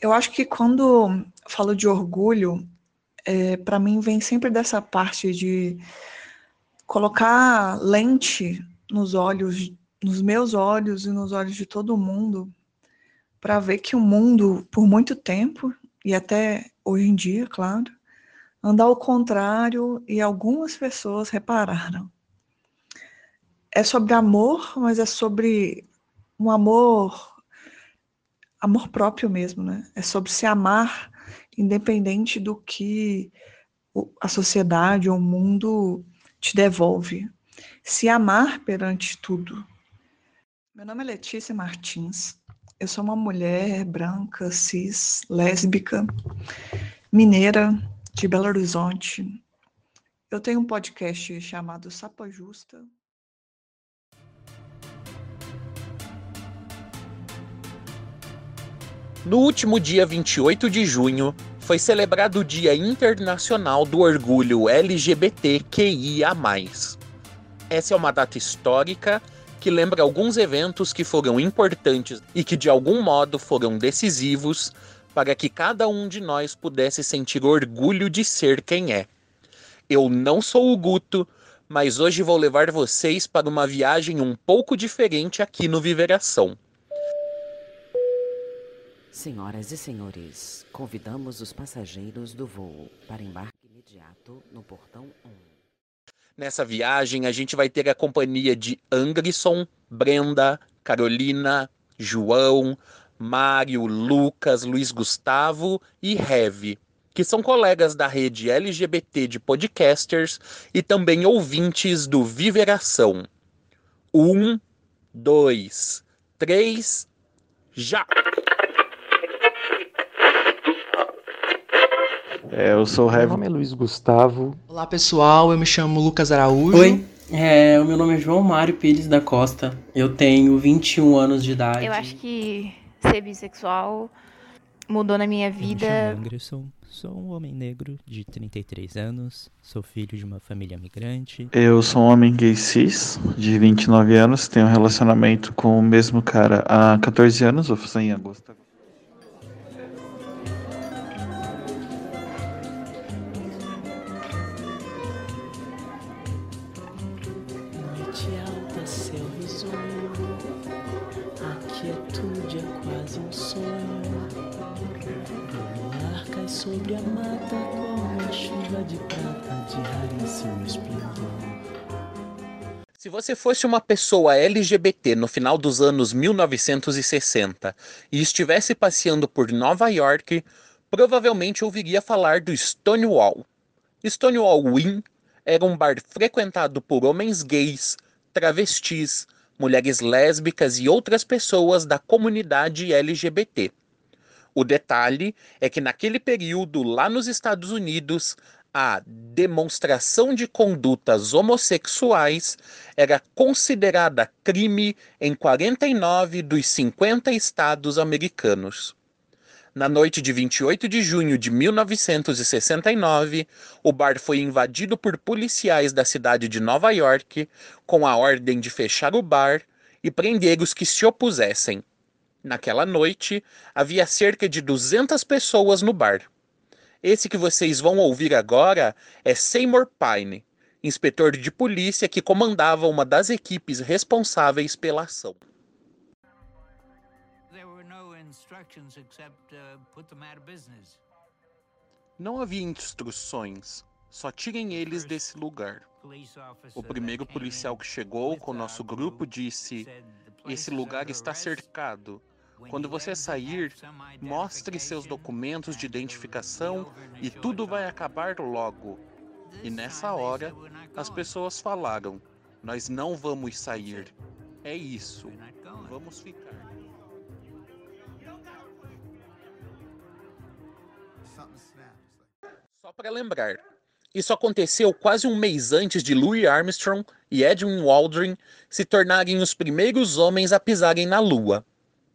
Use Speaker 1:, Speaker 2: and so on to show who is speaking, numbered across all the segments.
Speaker 1: Eu acho que quando falo de orgulho, é, para mim vem sempre dessa parte de colocar lente nos olhos, nos meus olhos e nos olhos de todo mundo, para ver que o mundo, por muito tempo, e até hoje em dia, claro, anda ao contrário e algumas pessoas repararam. É sobre amor, mas é sobre um amor amor próprio mesmo, né? É sobre se amar independente do que a sociedade ou o mundo te devolve. Se amar perante tudo. Meu nome é Letícia Martins. Eu sou uma mulher branca, cis, lésbica, mineira de Belo Horizonte. Eu tenho um podcast chamado Sapa Justa.
Speaker 2: No último dia 28 de junho, foi celebrado o Dia Internacional do Orgulho LGBTQIA. Essa é uma data histórica que lembra alguns eventos que foram importantes e que de algum modo foram decisivos para que cada um de nós pudesse sentir orgulho de ser quem é. Eu não sou o Guto, mas hoje vou levar vocês para uma viagem um pouco diferente aqui no Viveração.
Speaker 3: Senhoras e senhores, convidamos os passageiros do voo para embarque imediato no portão 1.
Speaker 2: Nessa viagem, a gente vai ter a companhia de Anderson, Brenda, Carolina, João, Mário, Lucas, Luiz Gustavo e Heavy, que são colegas da rede LGBT de podcasters e também ouvintes do Viveração. Um, dois, três, já!
Speaker 4: É, eu sou o Heavy. Meu nome é Luiz Gustavo.
Speaker 5: Olá pessoal, eu me chamo Lucas Araújo.
Speaker 6: Oi, é, o meu nome é João Mário Pires da Costa. Eu tenho 21 anos de idade.
Speaker 7: Eu acho que ser bissexual mudou na minha vida. Eu
Speaker 8: me chamo Anderson, sou um homem negro de 33 anos, sou filho de uma família migrante.
Speaker 4: Eu sou um homem gay cis, de 29 anos, tenho um relacionamento com o mesmo cara há 14 anos, vou fazer em agosto.
Speaker 9: A mata como a chuva de prata de raríssimo esplendor.
Speaker 2: Se você fosse uma pessoa LGBT no final dos anos 1960 e estivesse passeando por Nova York, provavelmente ouviria falar do Stonewall. Stonewall Inn era um bar frequentado por homens gays, travestis, mulheres lésbicas e outras pessoas da comunidade LGBT. O detalhe é que naquele período, lá nos Estados Unidos, a demonstração de condutas homossexuais era considerada crime em 49 dos 50 estados americanos. Na noite de 28 de junho de 1969, o bar foi invadido por policiais da cidade de Nova York com a ordem de fechar o bar e prender os que se opusessem. Naquela noite, havia cerca de 200 pessoas no bar. Esse que vocês vão ouvir agora é Seymour Pine, inspetor de polícia que comandava uma das equipes responsáveis pela ação. Não havia instruções, só tirem eles desse lugar. O primeiro policial que chegou com nosso grupo disse: Esse lugar está cercado. Quando você sair, mostre seus documentos de identificação e tudo vai acabar logo. E nessa hora, as pessoas falaram: Nós não vamos sair. É isso. Vamos ficar. Só para lembrar, isso aconteceu quase um mês antes de Louis Armstrong e Edwin Aldrin se tornarem os primeiros homens a pisarem na Lua.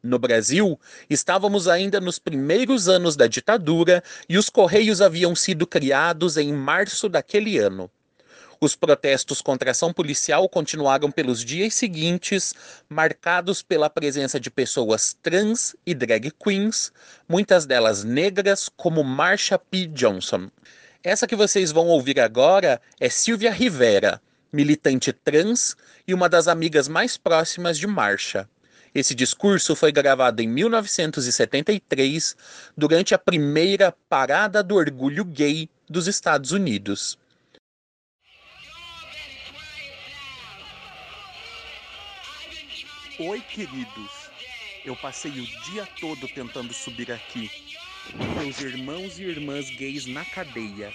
Speaker 2: No Brasil, estávamos ainda nos primeiros anos da ditadura e os Correios haviam sido criados em março daquele ano. Os protestos contra a ação policial continuaram pelos dias seguintes, marcados pela presença de pessoas trans e drag queens, muitas delas negras, como Marsha P. Johnson. Essa que vocês vão ouvir agora é Silvia Rivera, militante trans e uma das amigas mais próximas de Marsha. Esse discurso foi gravado em 1973, durante a primeira Parada do Orgulho Gay dos Estados Unidos. Oi, queridos. Eu passei o dia todo tentando subir aqui. Meus irmãos e irmãs gays na cadeia.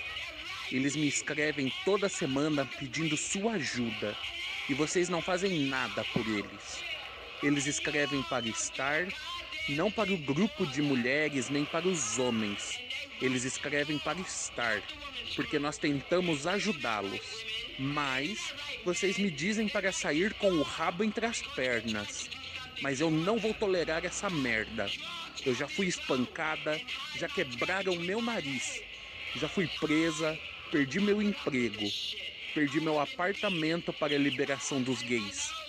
Speaker 2: Eles me escrevem toda semana pedindo sua ajuda e vocês não fazem nada por eles. Eles escrevem para estar, não para o grupo de mulheres nem para os homens. Eles escrevem para estar, porque nós tentamos ajudá-los. Mas vocês me dizem para sair com o rabo entre as pernas. Mas eu não vou tolerar essa merda. Eu já fui espancada, já quebraram meu nariz, já fui presa, perdi meu emprego, perdi meu apartamento para a liberação dos gays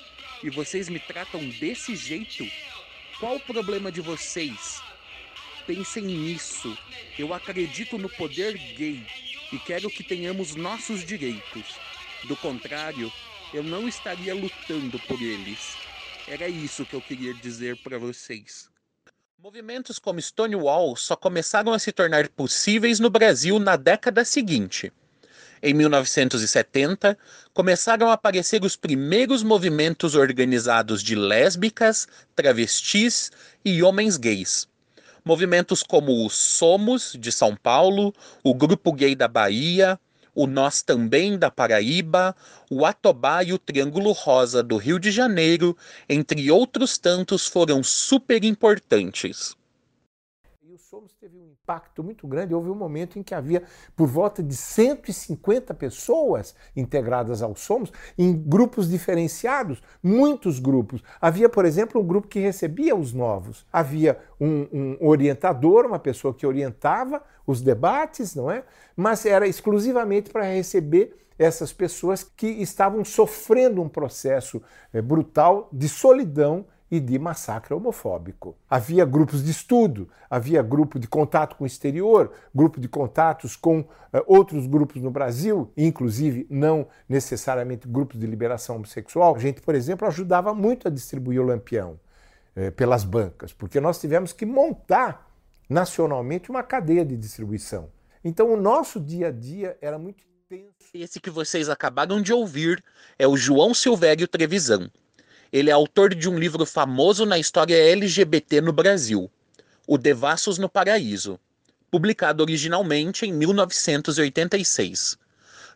Speaker 2: e vocês me tratam desse jeito? Qual o problema de vocês? Pensem nisso. Eu acredito no poder gay e quero que tenhamos nossos direitos. Do contrário, eu não estaria lutando por eles. Era isso que eu queria dizer para vocês. Movimentos como Stonewall só começaram a se tornar possíveis no Brasil na década seguinte. Em 1970, começaram a aparecer os primeiros movimentos organizados de lésbicas, travestis e homens gays. Movimentos como o Somos, de São Paulo, o Grupo Gay da Bahia, o Nós Também da Paraíba, o Atobá e o Triângulo Rosa do Rio de Janeiro, entre outros tantos, foram super importantes.
Speaker 10: E o Somos teve um impacto muito grande. Houve um momento em que havia por volta de 150 pessoas integradas ao Somos, em grupos diferenciados, muitos grupos. Havia, por exemplo, um grupo que recebia os novos. Havia um, um orientador, uma pessoa que orientava os debates, não é? Mas era exclusivamente para receber essas pessoas que estavam sofrendo um processo é, brutal de solidão e de massacre homofóbico. Havia grupos de estudo, havia grupo de contato com o exterior, grupo de contatos com uh, outros grupos no Brasil, inclusive não necessariamente grupos de liberação homossexual. A gente, por exemplo, ajudava muito a distribuir o lampião uh, pelas bancas, porque nós tivemos que montar nacionalmente uma cadeia de distribuição. Então o nosso dia a dia era muito intenso.
Speaker 2: Esse que vocês acabaram de ouvir é o João Silvério Trevisan ele é autor de um livro famoso na história LGBT no Brasil, O Devassos no Paraíso, publicado originalmente em 1986.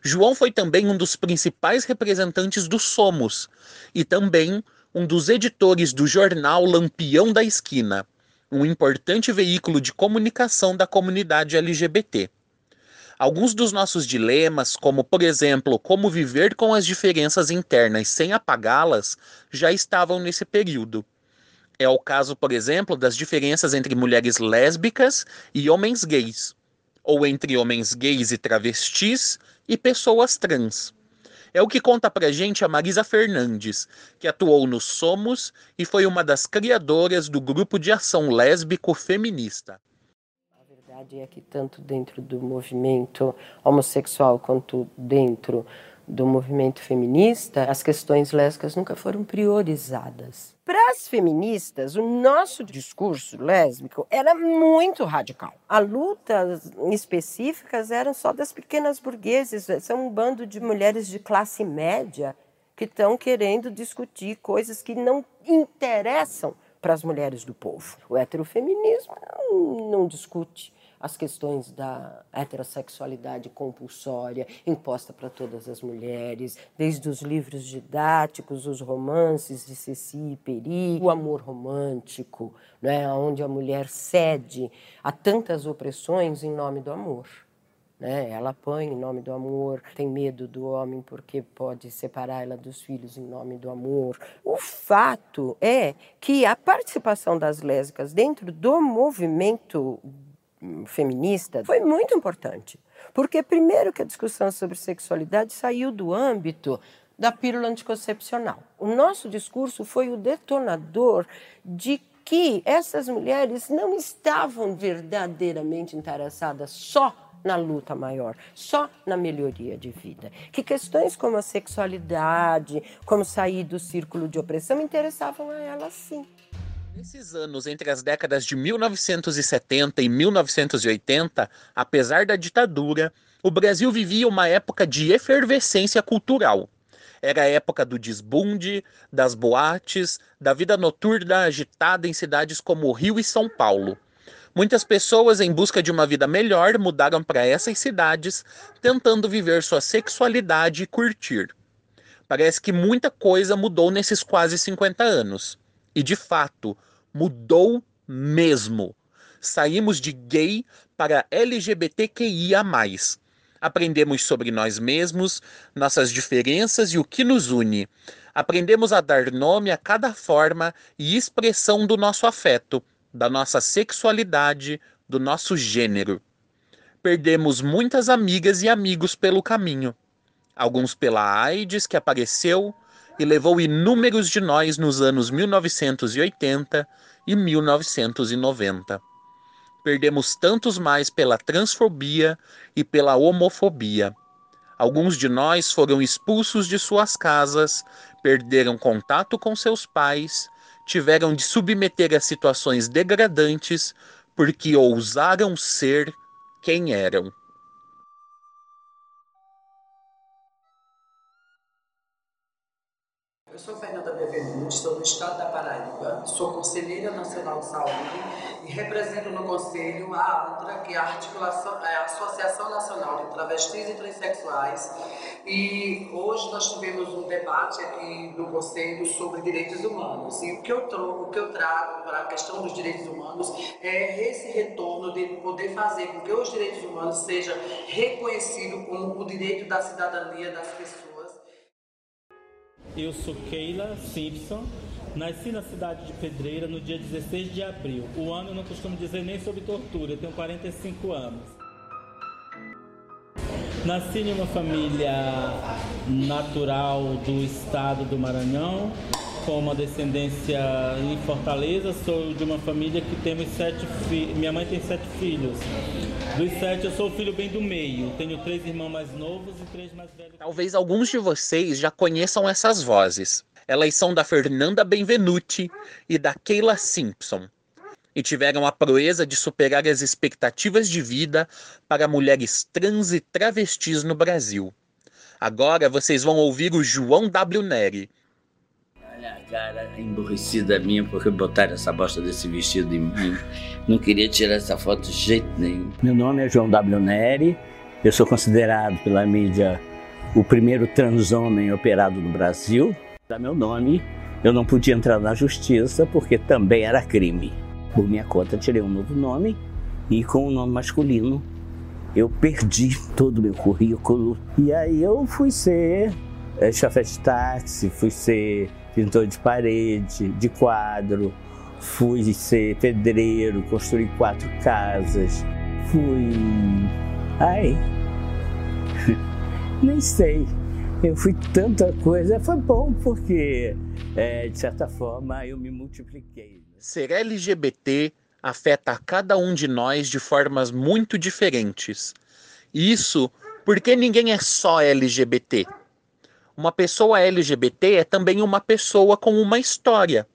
Speaker 2: João foi também um dos principais representantes do Somos e também um dos editores do jornal Lampião da Esquina, um importante veículo de comunicação da comunidade LGBT. Alguns dos nossos dilemas, como por exemplo, como viver com as diferenças internas sem apagá-las, já estavam nesse período. É o caso, por exemplo, das diferenças entre mulheres lésbicas e homens gays, ou entre homens gays e travestis e pessoas trans. É o que conta pra gente a Marisa Fernandes, que atuou no Somos e foi uma das criadoras do grupo de ação lésbico feminista
Speaker 11: verdade é que tanto dentro do movimento homossexual quanto dentro do movimento feminista, as questões lésbicas nunca foram priorizadas. Para as feministas, o nosso discurso lésbico era muito radical. As lutas específicas eram só das pequenas burgueses, são um bando de mulheres de classe média que estão querendo discutir coisas que não interessam para as mulheres do povo. O heterofeminismo não discute as questões da heterossexualidade compulsória imposta para todas as mulheres, desde os livros didáticos, os romances de Ceci e Peri, o amor romântico, né, onde a mulher cede a tantas opressões em nome do amor. Né? Ela apanha em nome do amor, tem medo do homem porque pode separar ela dos filhos em nome do amor. O fato é que a participação das lésbicas dentro do movimento feminista foi muito importante. Porque, primeiro, que a discussão sobre sexualidade saiu do âmbito da pílula anticoncepcional. O nosso discurso foi o detonador de que essas mulheres não estavam verdadeiramente interessadas só na luta maior, só na melhoria de vida. Que questões como a sexualidade, como sair do círculo de opressão, interessavam a elas sim.
Speaker 2: Nesses anos entre as décadas de 1970 e 1980, apesar da ditadura, o Brasil vivia uma época de efervescência cultural. Era a época do desbunde, das boates, da vida noturna agitada em cidades como Rio e São Paulo. Muitas pessoas, em busca de uma vida melhor, mudaram para essas cidades, tentando viver sua sexualidade e curtir. Parece que muita coisa mudou nesses quase 50 anos. E de fato, mudou mesmo. Saímos de gay para LGBTQIA. Aprendemos sobre nós mesmos, nossas diferenças e o que nos une. Aprendemos a dar nome a cada forma e expressão do nosso afeto da nossa sexualidade, do nosso gênero. Perdemos muitas amigas e amigos pelo caminho. Alguns pela AIDS que apareceu e levou inúmeros de nós nos anos 1980 e 1990. Perdemos tantos mais pela transfobia e pela homofobia. Alguns de nós foram expulsos de suas casas, perderam contato com seus pais tiveram de submeter a situações degradantes porque ousaram ser quem eram.
Speaker 12: Eu sou Fernanda Bevenuti, estou no estado da Paraíba, sou conselheira nacional de saúde e represento no conselho a ANTRA, que é a, é a Associação Nacional de Travestis e Transsexuais. E hoje nós tivemos um debate aqui no conselho sobre direitos humanos. E o que eu, o que eu trago para a questão dos direitos humanos é esse retorno de poder fazer com que os direitos humanos sejam reconhecidos como o direito da cidadania das pessoas.
Speaker 13: Eu sou Keila Simpson, nasci na cidade de Pedreira no dia 16 de abril. O ano eu não costumo dizer nem sobre tortura, eu tenho 45 anos. Nasci em uma família natural do estado do Maranhão, com uma descendência em Fortaleza. Sou de uma família que temos sete filhos. Minha mãe tem sete filhos. Dos sete, eu sou o filho bem do meio. Tenho três irmãos mais novos e três mais velhos.
Speaker 2: Talvez alguns de vocês já conheçam essas vozes. Elas são da Fernanda Benvenuti e da Keila Simpson. E tiveram a proeza de superar as expectativas de vida para mulheres trans e travestis no Brasil. Agora vocês vão ouvir o João W. Neri,
Speaker 14: a cara emborrecida minha porque botaram essa bosta desse vestido em mim. Não queria tirar essa foto de jeito nenhum. Meu nome é João W. Neri. Eu sou considerado pela mídia o primeiro transhomem operado no Brasil. Da meu nome, eu não podia entrar na justiça porque também era crime. Por minha conta, tirei um novo nome e com o um nome masculino eu perdi todo o meu currículo. E aí eu fui ser é, de táxi, fui ser pintor de parede, de quadro, fui ser pedreiro, construí quatro casas, fui. Ai. Nem sei. Eu fui tanta coisa. Foi bom porque, é, de certa forma, eu me multipliquei.
Speaker 2: Ser LGBT afeta a cada um de nós de formas muito diferentes. Isso porque ninguém é só LGBT. Uma pessoa LGBT é também uma pessoa com uma história,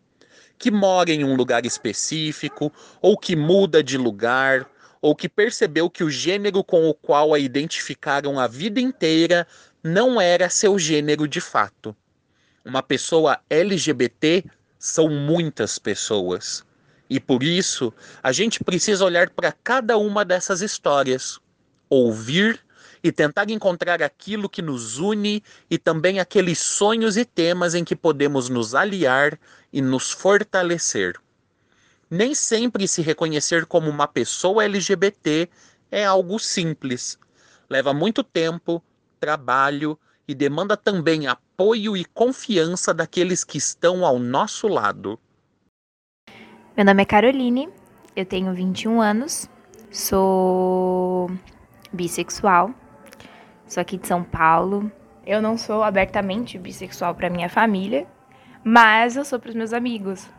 Speaker 2: que mora em um lugar específico, ou que muda de lugar, ou que percebeu que o gênero com o qual a identificaram a vida inteira não era seu gênero de fato. Uma pessoa LGBT são muitas pessoas. E por isso, a gente precisa olhar para cada uma dessas histórias, ouvir e tentar encontrar aquilo que nos une e também aqueles sonhos e temas em que podemos nos aliar e nos fortalecer. Nem sempre se reconhecer como uma pessoa LGBT é algo simples. Leva muito tempo, trabalho e demanda também apoio e confiança daqueles que estão ao nosso lado.
Speaker 7: Meu nome é Caroline, eu tenho 21 anos, sou bissexual. Sou aqui de São Paulo. Eu não sou abertamente bissexual para minha família, mas eu sou para os meus amigos.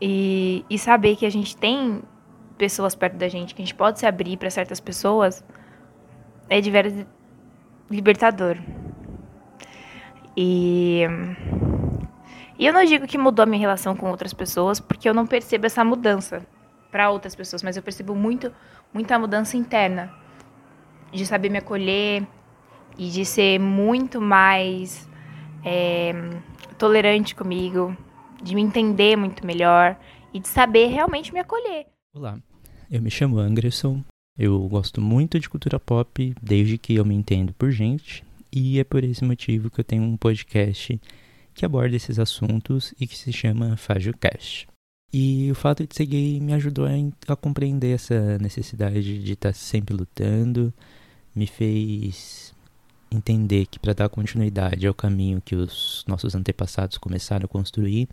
Speaker 7: E, e saber que a gente tem pessoas perto da gente, que a gente pode se abrir para certas pessoas, é de veras libertador. E, e eu não digo que mudou a minha relação com outras pessoas, porque eu não percebo essa mudança para outras pessoas, mas eu percebo muito muita mudança interna de saber me acolher e de ser muito mais é, tolerante comigo, de me entender muito melhor e de saber realmente me acolher.
Speaker 8: Olá, eu me chamo Anderson, eu gosto muito de cultura pop desde que eu me entendo por gente, e é por esse motivo que eu tenho um podcast que aborda esses assuntos e que se chama FajoCast. E o fato de ser gay me ajudou a, a compreender essa necessidade de estar sempre lutando, me fez entender que para dar continuidade ao caminho que os nossos antepassados começaram a construir,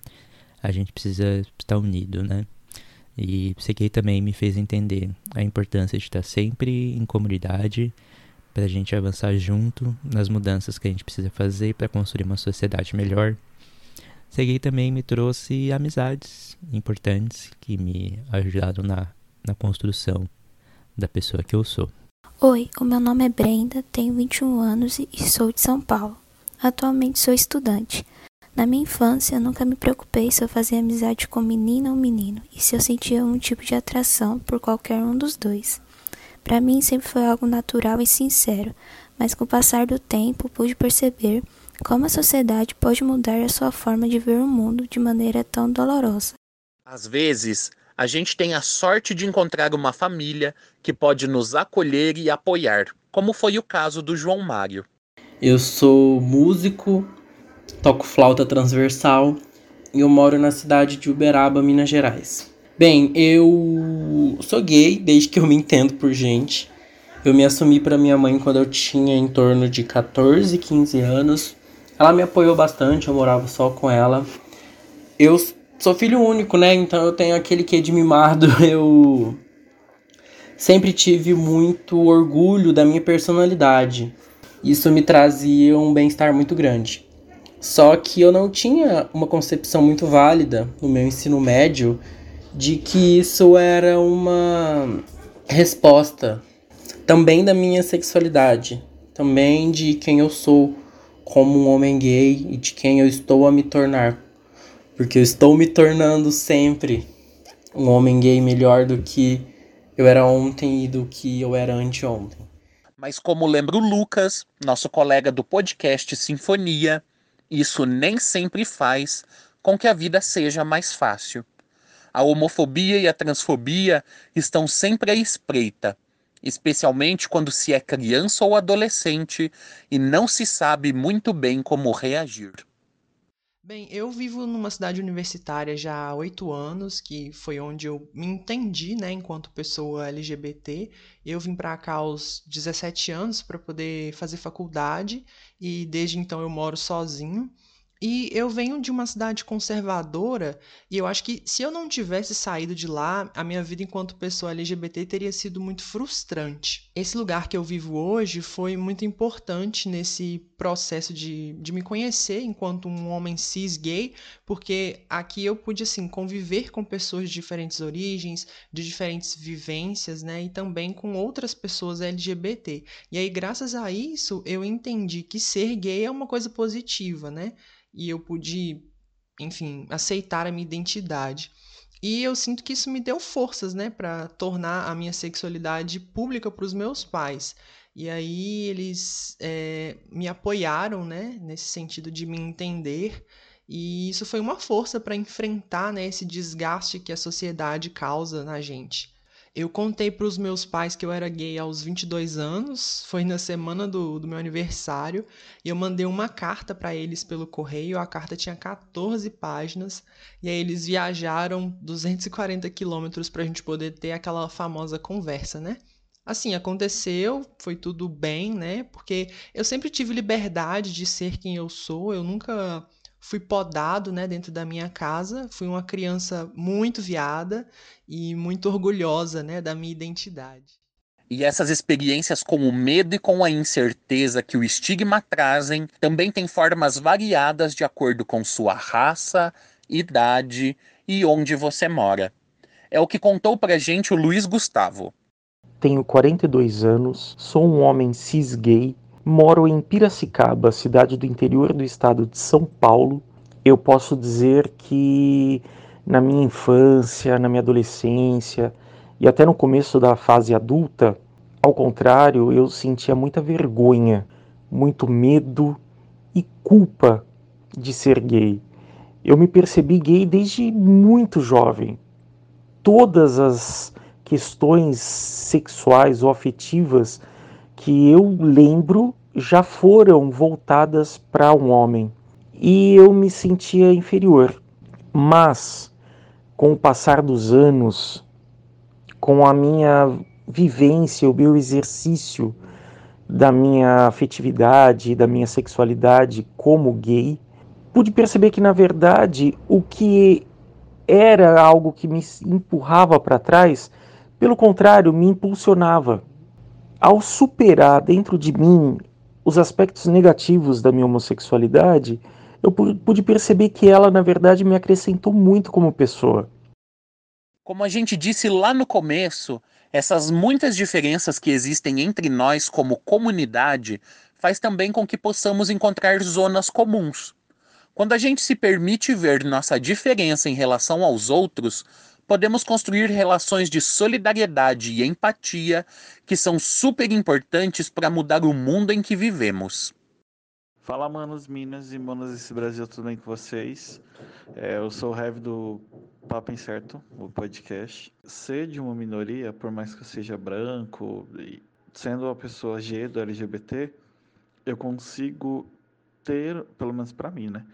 Speaker 8: a gente precisa estar unido, né? E ser gay também me fez entender a importância de estar sempre em comunidade para a gente avançar junto nas mudanças que a gente precisa fazer para construir uma sociedade melhor Segui também me trouxe amizades importantes que me ajudaram na, na construção da pessoa que eu sou.
Speaker 15: Oi, o meu nome é Brenda, tenho 21 anos e sou de São Paulo. Atualmente sou estudante. Na minha infância, nunca me preocupei se eu fazia amizade com menina ou menino e se eu sentia um tipo de atração por qualquer um dos dois. Para mim sempre foi algo natural e sincero, mas com o passar do tempo pude perceber como a sociedade pode mudar a sua forma de ver o mundo de maneira tão dolorosa?
Speaker 2: Às vezes, a gente tem a sorte de encontrar uma família que pode nos acolher e apoiar, como foi o caso do João Mário.
Speaker 6: Eu sou músico, toco flauta transversal e eu moro na cidade de Uberaba, Minas Gerais. Bem, eu sou gay desde que eu me entendo por gente. Eu me assumi para minha mãe quando eu tinha em torno de 14, 15 anos. Ela me apoiou bastante, eu morava só com ela. Eu sou filho único, né? Então eu tenho aquele que de mimado. Eu sempre tive muito orgulho da minha personalidade. Isso me trazia um bem-estar muito grande. Só que eu não tinha uma concepção muito válida no meu ensino médio de que isso era uma resposta também da minha sexualidade, também de quem eu sou como um homem gay e de quem eu estou a me tornar. Porque eu estou me tornando sempre um homem gay melhor do que eu era ontem e do que eu era anteontem.
Speaker 2: Mas como lembra o Lucas, nosso colega do podcast Sinfonia, isso nem sempre faz com que a vida seja mais fácil. A homofobia e a transfobia estão sempre à espreita, especialmente quando se é criança ou adolescente e não se sabe muito bem como reagir.
Speaker 5: Bem, eu vivo numa cidade universitária já há oito anos, que foi onde eu me entendi, né, enquanto pessoa LGBT. Eu vim para cá aos 17 anos para poder fazer faculdade e desde então eu moro sozinho. E eu venho de uma cidade conservadora e eu acho que se eu não tivesse saído de lá, a minha vida enquanto pessoa LGBT teria sido muito frustrante. Esse lugar que eu vivo hoje foi muito importante nesse processo de, de me conhecer enquanto um homem cis gay, porque aqui eu pude assim conviver com pessoas de diferentes origens, de diferentes vivências, né, e também com outras pessoas LGBT. E aí graças a isso eu entendi que ser gay é uma coisa positiva, né? e eu pude, enfim, aceitar a minha identidade. E eu sinto que isso me deu forças, né, para tornar a minha sexualidade pública para os meus pais. E aí eles é, me apoiaram, né, nesse sentido de me entender. E isso foi uma força para enfrentar né, esse desgaste que a sociedade causa na gente. Eu contei para os meus pais que eu era gay aos 22 anos, foi na semana do, do meu aniversário, e eu mandei uma carta para eles pelo correio. A carta tinha 14 páginas, e aí eles viajaram 240 quilômetros para a gente poder ter aquela famosa conversa, né? Assim, aconteceu, foi tudo bem, né? Porque eu sempre tive liberdade de ser quem eu sou, eu nunca fui podado né, dentro da minha casa, fui uma criança muito viada e muito orgulhosa né, da minha identidade.
Speaker 2: E essas experiências com o medo e com a incerteza que o estigma trazem também têm formas variadas de acordo com sua raça, idade e onde você mora. É o que contou pra gente o Luiz Gustavo.
Speaker 16: Tenho 42 anos, sou um homem cis gay, moro em Piracicaba, cidade do interior do estado de São Paulo. Eu posso dizer que na minha infância, na minha adolescência e até no começo da fase adulta, ao contrário, eu sentia muita vergonha, muito medo e culpa de ser gay. Eu me percebi gay desde muito jovem. Todas as questões sexuais ou afetivas que eu lembro já foram voltadas para um homem e eu me sentia inferior. Mas com o passar dos anos, com a minha vivência, o meu exercício da minha afetividade, da minha sexualidade como gay, pude perceber que na verdade o que era algo que me empurrava para trás, pelo contrário, me impulsionava. Ao superar dentro de mim os aspectos negativos da minha homossexualidade, eu pude perceber que ela, na verdade, me acrescentou muito como pessoa.
Speaker 2: Como a gente disse lá no começo, essas muitas diferenças que existem entre nós como comunidade faz também com que possamos encontrar zonas comuns. Quando a gente se permite ver nossa diferença em relação aos outros, podemos construir relações de solidariedade e empatia que são super importantes para mudar o mundo em que vivemos.
Speaker 4: Fala, manos, minas e manos desse Brasil, tudo bem com vocês? É, eu sou o Heavy do Papo Incerto, o podcast. Ser de uma minoria, por mais que eu seja branco, sendo uma pessoa G do LGBT, eu consigo ter, pelo menos para mim, né?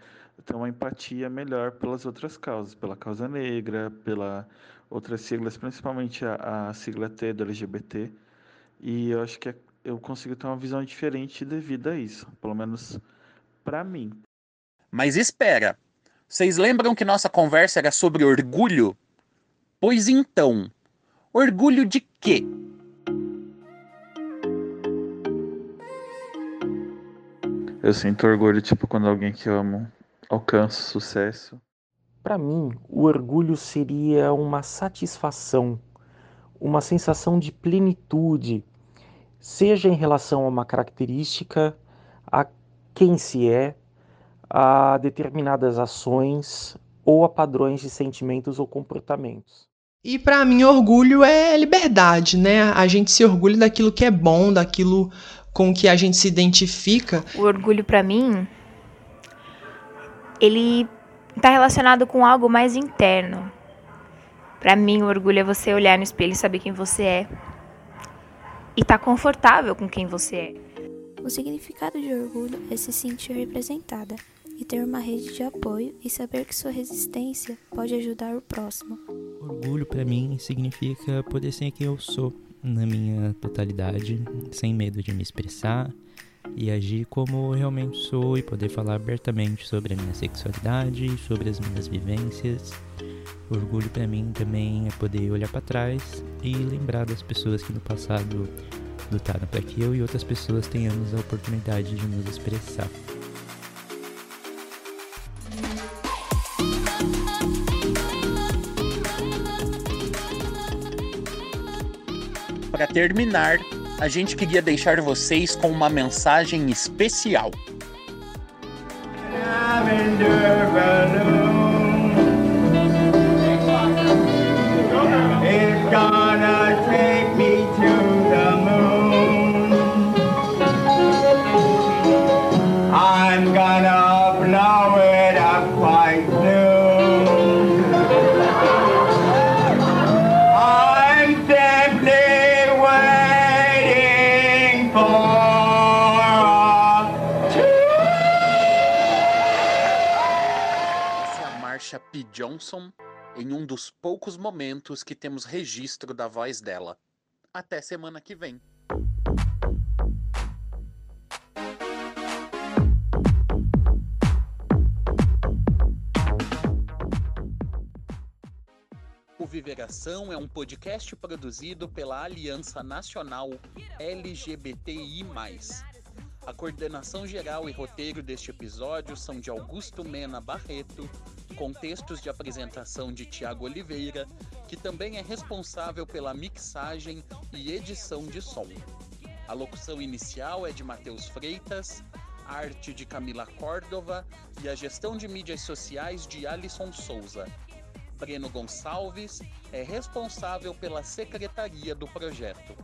Speaker 4: Ter uma empatia melhor pelas outras causas, pela causa negra, pela outras siglas, principalmente a, a sigla T do LGBT. E eu acho que é eu consigo ter uma visão diferente devido a isso, pelo menos para mim.
Speaker 2: Mas espera, vocês lembram que nossa conversa era sobre orgulho? Pois então, orgulho de quê?
Speaker 4: Eu sinto orgulho, tipo, quando alguém que eu amo alcança sucesso.
Speaker 16: Para mim, o orgulho seria uma satisfação, uma sensação de plenitude, seja em relação a uma característica, a quem se é, a determinadas ações ou a padrões de sentimentos ou comportamentos.
Speaker 5: E para mim, orgulho é liberdade, né? A gente se orgulha daquilo que é bom, daquilo com que a gente se identifica.
Speaker 7: O orgulho para mim, ele está relacionado com algo mais interno. Para mim, o orgulho é você olhar no espelho e saber quem você é e estar tá confortável com quem você é.
Speaker 15: O significado de orgulho é se sentir representada e ter uma rede de apoio e saber que sua resistência pode ajudar o próximo.
Speaker 8: Orgulho para mim significa poder ser quem eu sou na minha totalidade, sem medo de me expressar e agir como realmente sou e poder falar abertamente sobre a minha sexualidade, sobre as minhas vivências. Orgulho para mim também é poder olhar para trás e lembrar das pessoas que no passado lutaram para que eu e outras pessoas tenhamos a oportunidade de nos expressar.
Speaker 2: Para terminar, a gente queria deixar vocês com uma mensagem especial. Johnson em um dos poucos momentos que temos registro da voz dela. Até semana que vem. O Viveração é um podcast produzido pela Aliança Nacional LGBTI. A coordenação geral e roteiro deste episódio são de Augusto Mena Barreto, com textos de apresentação de Tiago Oliveira, que também é responsável pela mixagem e edição de som. A locução inicial é de Matheus Freitas, arte de Camila Córdova e a gestão de mídias sociais de Alisson Souza. Breno Gonçalves é responsável pela secretaria do projeto.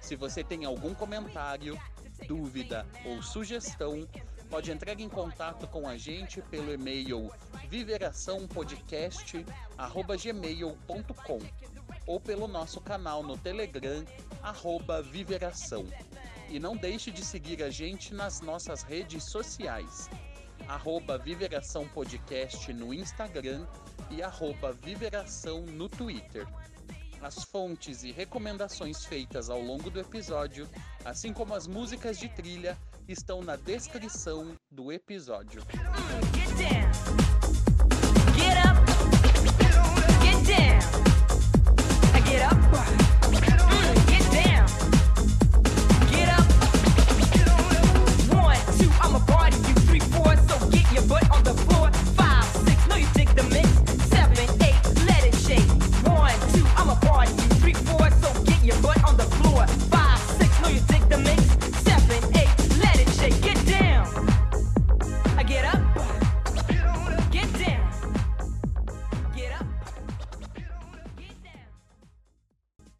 Speaker 2: Se você tem algum comentário, dúvida ou sugestão, pode entrar em contato com a gente pelo e-mail viveraçãopodcast@gmail.com ou pelo nosso canal no Telegram @viveração. E não deixe de seguir a gente nas nossas redes sociais arroba Viveração Podcast no Instagram e arroba Viveração no Twitter. As fontes e recomendações feitas ao longo do episódio, assim como as músicas de trilha, estão na descrição do episódio. Get up. Get down. Get up.